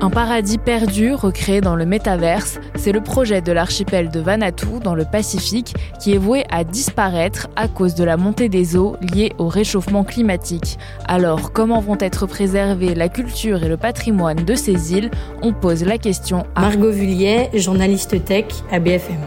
Un paradis perdu recréé dans le métaverse, c'est le projet de l'archipel de Vanuatu dans le Pacifique qui est voué à disparaître à cause de la montée des eaux liée au réchauffement climatique. Alors, comment vont être préservées la culture et le patrimoine de ces îles? On pose la question à Margot Vullier, journaliste tech à BFM.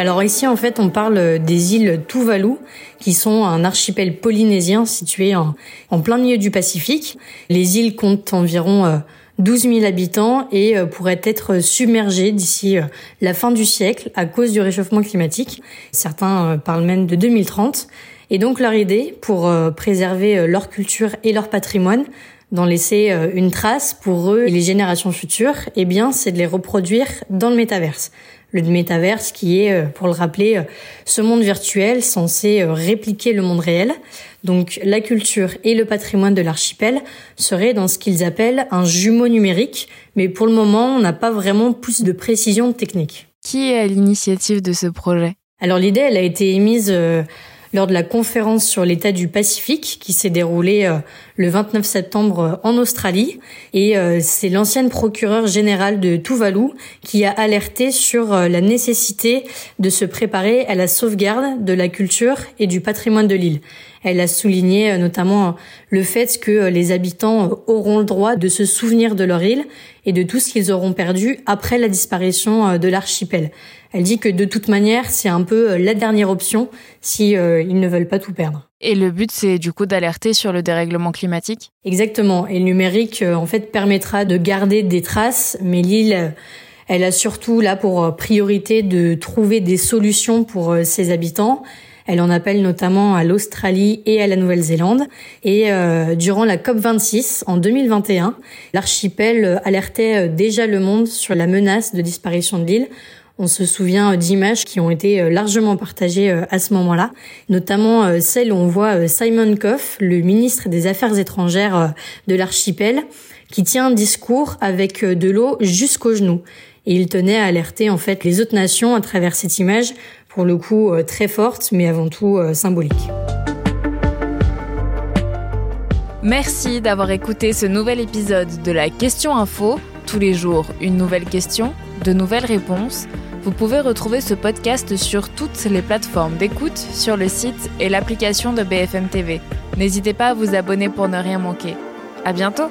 Alors ici, en fait, on parle des îles Tuvalu, qui sont un archipel polynésien situé en, plein milieu du Pacifique. Les îles comptent environ 12 euh, 000 habitants et euh, pourraient être submergées d'ici euh, la fin du siècle à cause du réchauffement climatique. Certains parlent même de 2030. Et donc leur idée, pour préserver leur culture et leur patrimoine, d'en laisser une trace pour eux et les générations futures, eh bien, c'est de les reproduire dans le métaverse le métaverse qui est, euh, pour le rappeler, euh, ce monde virtuel censé euh, répliquer le monde réel. Donc la culture et le patrimoine de l'archipel seraient dans ce qu'ils appellent un jumeau numérique, mais pour le moment, on n'a pas vraiment plus de précision technique. Qui est à l'initiative de ce projet? Alors l'idée, elle a été émise lors de la conférence sur l'état du Pacifique qui s'est déroulée euh, le 29 septembre euh, en Australie. Et euh, c'est l'ancienne procureure générale de Tuvalu qui a alerté sur la nécessité de se préparer à la sauvegarde de la culture et du patrimoine de l'île. Elle a souligné notamment le fait que les habitants auront le droit de se souvenir de leur île et de tout ce qu'ils auront perdu après la disparition de l'archipel. Elle dit que de toute manière, c'est un peu la dernière option si euh, ils ne veulent pas tout perdre. Et le but, c'est du coup d'alerter sur le dérèglement climatique? Exactement. Et le numérique, euh, en fait, permettra de garder des traces, mais l'île, elle a surtout là pour priorité de trouver des solutions pour ses habitants. Elle en appelle notamment à l'Australie et à la Nouvelle-Zélande. Et durant la COP26 en 2021, l'archipel alertait déjà le monde sur la menace de disparition de l'île on se souvient d'images qui ont été euh, largement partagées euh, à ce moment-là, notamment euh, celle où on voit Simon Koff, le ministre des Affaires étrangères de l'archipel, qui tient un discours avec de l'eau jusqu'aux genoux. Et il tenait à alerter en fait les autres nations à travers cette image, pour le coup très forte, mais avant tout symbolique. Merci d'avoir écouté ce nouvel épisode de la Question Info. Tous les jours, une nouvelle question, de nouvelles réponses. Vous pouvez retrouver ce podcast sur toutes les plateformes d'écoute, sur le site et l'application de BFM TV. N'hésitez pas à vous abonner pour ne rien manquer. À bientôt!